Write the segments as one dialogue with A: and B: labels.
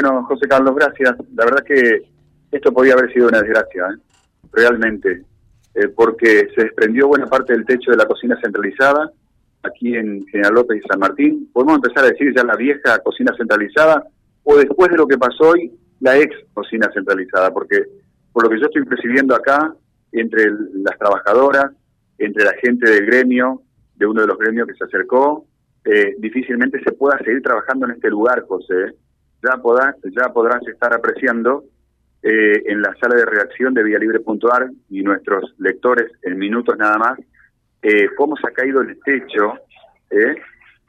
A: Bueno, José Carlos, gracias. La verdad que esto podía haber sido una desgracia, ¿eh? realmente, eh, porque se desprendió buena parte del techo de la cocina centralizada aquí en General López y San Martín. Podemos empezar a decir ya la vieja cocina centralizada o después de lo que pasó hoy, la ex cocina centralizada, porque por lo que yo estoy percibiendo acá, entre las trabajadoras, entre la gente del gremio, de uno de los gremios que se acercó, eh, difícilmente se pueda seguir trabajando en este lugar, José. Ya, podrás, ya podrás estar apreciando eh, en la sala de redacción de Libre.ar y nuestros lectores en minutos nada más eh, cómo se ha caído el techo eh,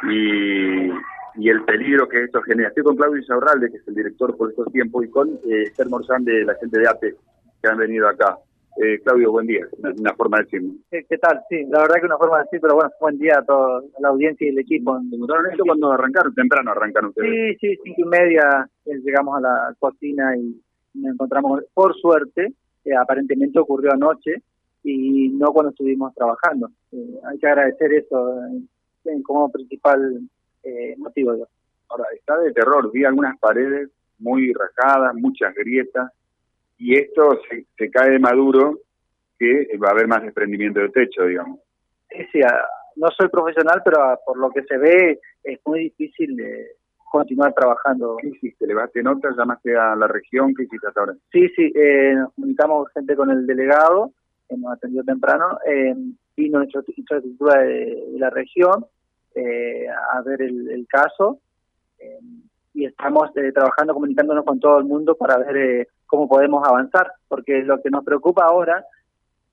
A: y, el peligro que esto genera. Estoy con Claudio Isaurralde, que es el director por estos tiempos, y con eh, Esther Morzán de la gente de ATE que han venido acá. Eh, Claudio, buen día. Una, forma de decirlo.
B: ¿Qué tal? Sí, la verdad que una forma de decir, pero bueno, buen día a toda la audiencia y el equipo.
A: ¿Encontraron esto cuando arrancaron? Temprano arrancan ustedes.
B: Sí, sí, cinco y media llegamos a la cocina y nos encontramos, por suerte, aparentemente ocurrió anoche, y no cuando estuvimos trabajando. Eh, hay que agradecer eso eh, como principal eh, motivo.
A: Ahora, está de terror, vi algunas paredes muy rajadas, muchas grietas, y esto se, cae de maduro que va a haber más desprendimiento de techo, digamos.
B: Sí, no soy profesional, pero por lo que se ve es muy difícil de continuar trabajando.
A: ¿Qué hiciste? ¿Levaste notas? ¿Llamaste a la región? ¿Qué hiciste hasta ahora?
B: Sí, sí, nos comunicamos gente con el delegado que nos atendió temprano, eh, vino nuestra infraestructura de, la región eh, a ver el, caso eh, y estamos eh, trabajando, comunicándonos con todo el mundo para ver cómo podemos avanzar, porque lo que nos preocupa ahora,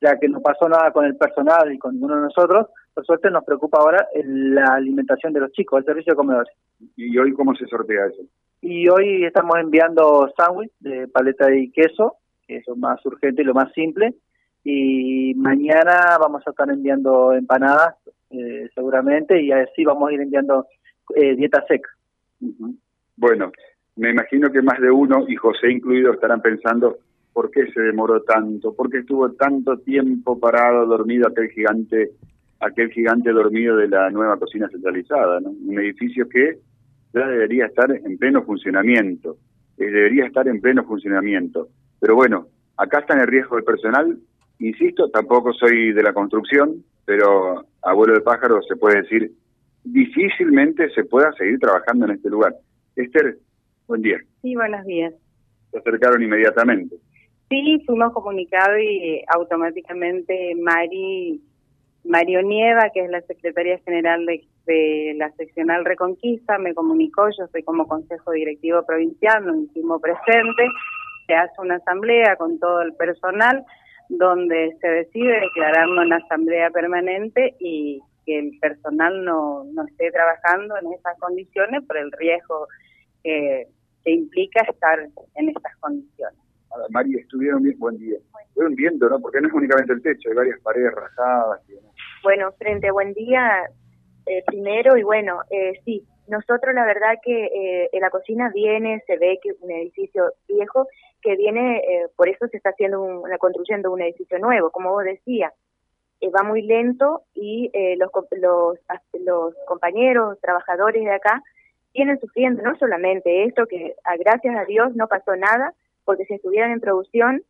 B: ya que no pasó nada con el personal y con ninguno de nosotros, por suerte nos preocupa ahora la alimentación de los chicos, el servicio de comedores.
A: ¿Y hoy cómo se sortea eso?
B: Y hoy estamos enviando sándwich de paleta y queso, que es lo más urgente y lo más simple, y mañana vamos a estar enviando empanadas eh, seguramente y así vamos a ir enviando eh, dieta seca.
A: Bueno, me imagino que más de uno, y José incluido, estarán pensando por qué se demoró tanto, por qué estuvo tanto tiempo parado, dormido aquel gigante, aquel gigante dormido de la nueva cocina centralizada, ¿no? un edificio que ya debería estar en pleno funcionamiento, eh, debería estar en pleno funcionamiento. Pero bueno, acá está en el riesgo del personal Insisto, tampoco soy de la construcción, pero abuelo de pájaro se puede decir, difícilmente se pueda seguir trabajando en este lugar. Esther, buen día.
C: Sí, buenos días.
A: Se acercaron inmediatamente.
C: Sí, fuimos comunicados y automáticamente Mari, Mario Nieva, que es la secretaria general de, de, la seccional Reconquista, me comunicó, yo soy como consejo directivo provincial, nos hicimos presente, se hace una asamblea con todo el personal donde se decide declararnos en asamblea permanente y que el personal no, no esté trabajando en esas condiciones por el riesgo que, implica estar en estas condiciones.
A: Ahora, María, estuvieron bien, buen día. Estuvieron viendo, ¿no? Porque no es únicamente el techo, hay varias paredes rajadas.
D: Bueno, frente a buen día, eh, primero, y bueno, eh, sí, nosotros la verdad que eh, en la cocina viene, se ve que es un edificio viejo que viene, eh, por eso se está haciendo una construyendo un edificio nuevo, como vos decías. Eh, va muy lento y los, los, los compañeros, trabajadores de acá, vienen sufriendo no solamente esto, que a, gracias a Dios no pasó nada, porque si estuvieran en producción,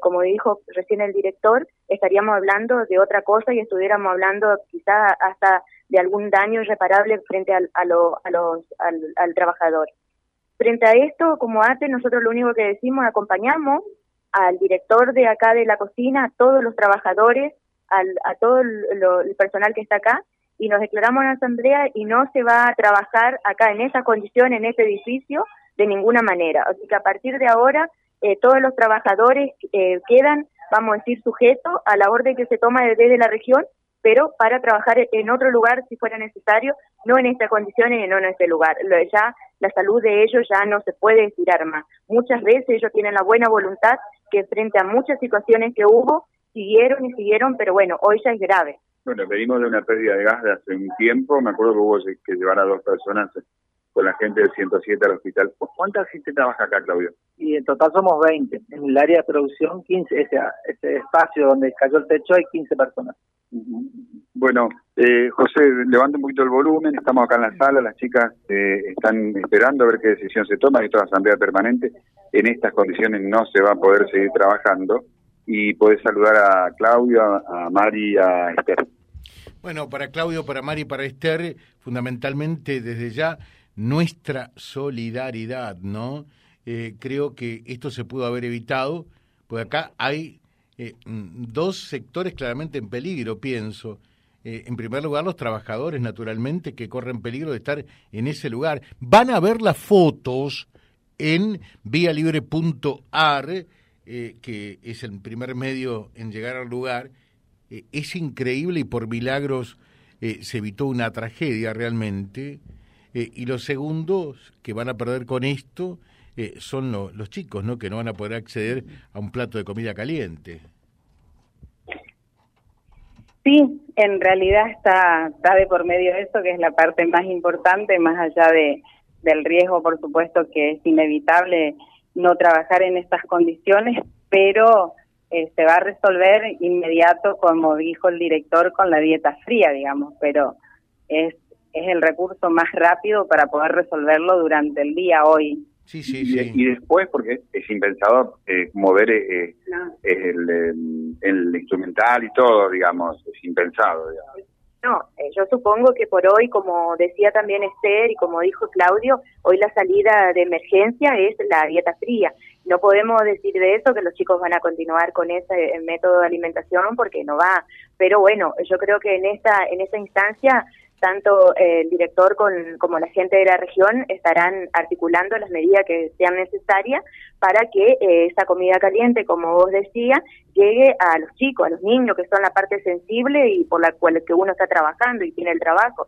D: como dijo recién el director, estaríamos hablando de otra cosa y estuviéramos hablando quizá hasta de algún daño irreparable frente al, a, los, al, trabajador. Frente a esto, como ATE, nosotros lo único que decimos, acompañamos al director de acá de la cocina, a todos los trabajadores, al, a todo el, personal que está acá, y nos declaramos en asamblea y no se va a trabajar acá en esa condición, en este edificio, de ninguna manera. Así que a partir de ahora, eh, todos los trabajadores eh, quedan, vamos a decir, sujetos a la orden que se toma desde la región pero para trabajar en otro lugar si fuera necesario, no en estas condiciones y no en este lugar. Lo ya la salud de ellos ya no se puede estirar más. Muchas veces ellos tienen la buena voluntad que frente a muchas situaciones que hubo, siguieron y siguieron, pero bueno, hoy ya es grave.
A: Bueno, venimos de una pérdida de gas de hace un tiempo, me acuerdo que hubo que llevar a dos personas con la gente del 107 al hospital. ¿Cuánta gente trabaja acá, Claudio?
B: Y en total somos 20. En el área de producción, 15, ese, ese espacio donde cayó el techo hay 15 personas.
A: Bueno, eh, José, levanta un poquito el volumen, estamos acá en la sala, las chicas eh, están esperando a ver qué decisión se toma, esto es asamblea permanente, en estas condiciones no se va a poder seguir trabajando y podés saludar a Claudio, a, Mari a Esther.
E: Bueno, para Claudio, para Mari para Esther, fundamentalmente desde ya nuestra solidaridad, ¿no? Eh, creo que esto se pudo haber evitado, porque acá hay eh, mm, dos sectores claramente en peligro, pienso. Eh, en primer lugar, los trabajadores, naturalmente, que corren peligro de estar en ese lugar. Van a ver las fotos en vialibre.ar, eh, que es el primer medio en llegar al lugar. es increíble y por milagros se evitó una tragedia realmente. y los segundos que van a perder con esto eh, son los chicos, ¿no? Que no van a poder acceder a un plato de comida caliente.
C: Sí, en realidad está, está de por medio de eso, que es la parte más importante, más allá de, del riesgo, por supuesto, que es inevitable no trabajar en estas condiciones, pero eh, se va a resolver inmediato, como dijo el director, con la dieta fría, digamos, pero es, es el recurso más rápido para poder resolverlo durante el día hoy.
A: Sí, sí, sí. Y, después, porque es impensado eh, mover eh, el, el, instrumental y todo, digamos, es impensado.
D: No, eh, yo supongo que por hoy, como decía también Esther y como dijo Claudio, hoy la salida de emergencia es la dieta fría. No podemos decir de eso que los chicos van a continuar con ese método de alimentación porque no va. Pero bueno, yo creo que en esta en esta instancia tanto eh, el director como la gente de la región estarán articulando las medidas que sean necesarias para que eh, esa comida caliente, como vos decías, llegue a los chicos, a los niños, que son la parte sensible y por la cual que uno está trabajando y tiene el trabajo.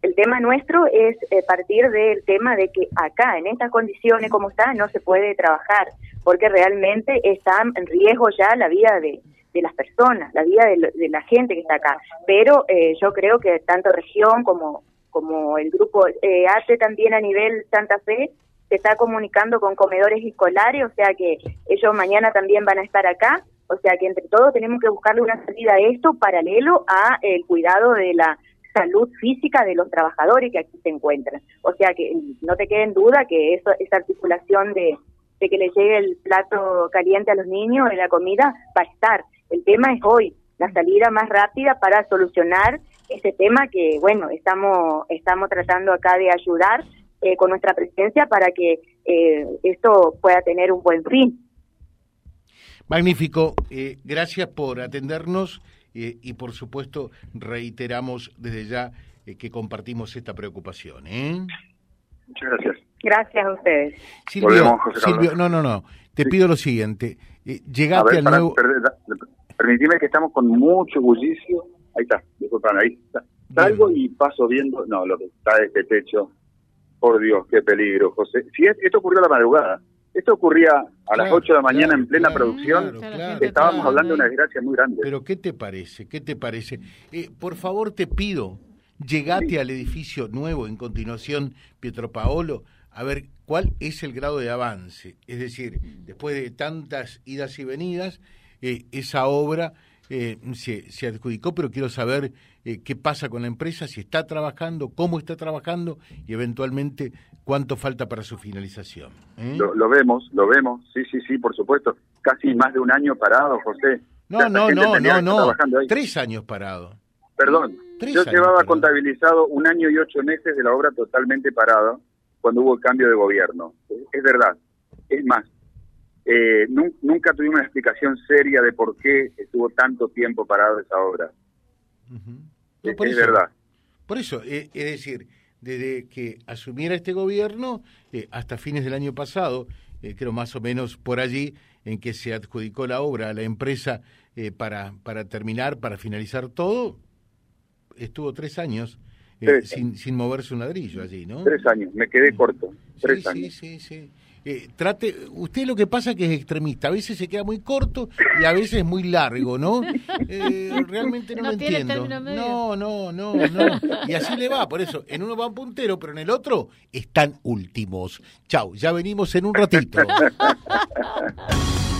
D: El tema nuestro es eh, partir del tema de que acá, en estas condiciones como está, no se puede trabajar, porque realmente está en riesgo ya la vida de, de las personas, la vida de, la gente que está acá. Pero eh, yo creo que tanto región como, como el grupo eh, hace también a nivel Santa Fe se está comunicando con comedores escolares, o sea que ellos mañana también van a estar acá, o sea que entre todos tenemos que buscarle una salida a esto paralelo a el cuidado de la salud física de los trabajadores que aquí se encuentran. O sea que no te quede en duda que eso, esa articulación de, de que le llegue el plato caliente a los niños y la comida va a estar. El tema es hoy, la salida más rápida para solucionar ese tema que, bueno, estamos, estamos tratando acá de ayudar eh, con nuestra presencia para que eh, esto pueda tener un buen fin.
E: Magnífico. Eh, gracias por atendernos y, por supuesto, reiteramos desde ya que compartimos esta preocupación.
A: Muchas gracias.
C: Gracias a ustedes.
E: Silvio, no, no, no. Te pido lo siguiente. llegaste al nuevo...
A: Permitime que estamos con mucho bullicio. Ahí está, disculpan, ahí está. Salgo y paso viendo, no, lo que está de este techo. Por Dios, qué peligro, José. Si esto ocurrió a la madrugada, esto ocurría a las 8 de la mañana en plena producción, estábamos hablando de una desgracia muy grande.
E: Pero ¿qué te parece? ¿Qué te parece? Eh, por favor, te pido, llegate al edificio nuevo en continuación, Pietro Paolo, a ver cuál es el grado de avance. Es decir, después de tantas idas y venidas, eh, esa obra eh, se, se, adjudicó, pero quiero saber eh, qué pasa con la empresa, si está trabajando, cómo está trabajando y eventualmente cuánto falta para su finalización.
A: Lo, vemos, lo vemos, sí, sí, sí, por supuesto. Casi más de un año parado, José.
E: No, no, no, no, no. Tres años parado.
A: Perdón, yo llevaba contabilizado un año y ocho meses de la obra totalmente parado cuando hubo el cambio de gobierno. Es verdad. Es más, eh, nunca tuvimos una explicación seria de por qué estuvo tanto tiempo parado esa obra. es, verdad.
E: Por eso, eh, es decir, desde que asumiera este gobierno eh, hasta fines del año pasado, creo más o menos por allí, en que se adjudicó la obra a la empresa para, para terminar, para finalizar todo, estuvo tres años. sin, sin moverse un ladrillo allí, ¿no?
A: Tres años, me quedé corto. Tres años.
E: Sí, sí, sí. Eh, trate, usted lo que pasa que es extremista, a veces se queda muy corto y a veces muy largo, ¿no? Eh, realmente no, lo entiendo. No, no, no, no. Y así le va, por eso, en uno van puntero, pero en el otro están últimos. Chau, ya venimos en un ratito.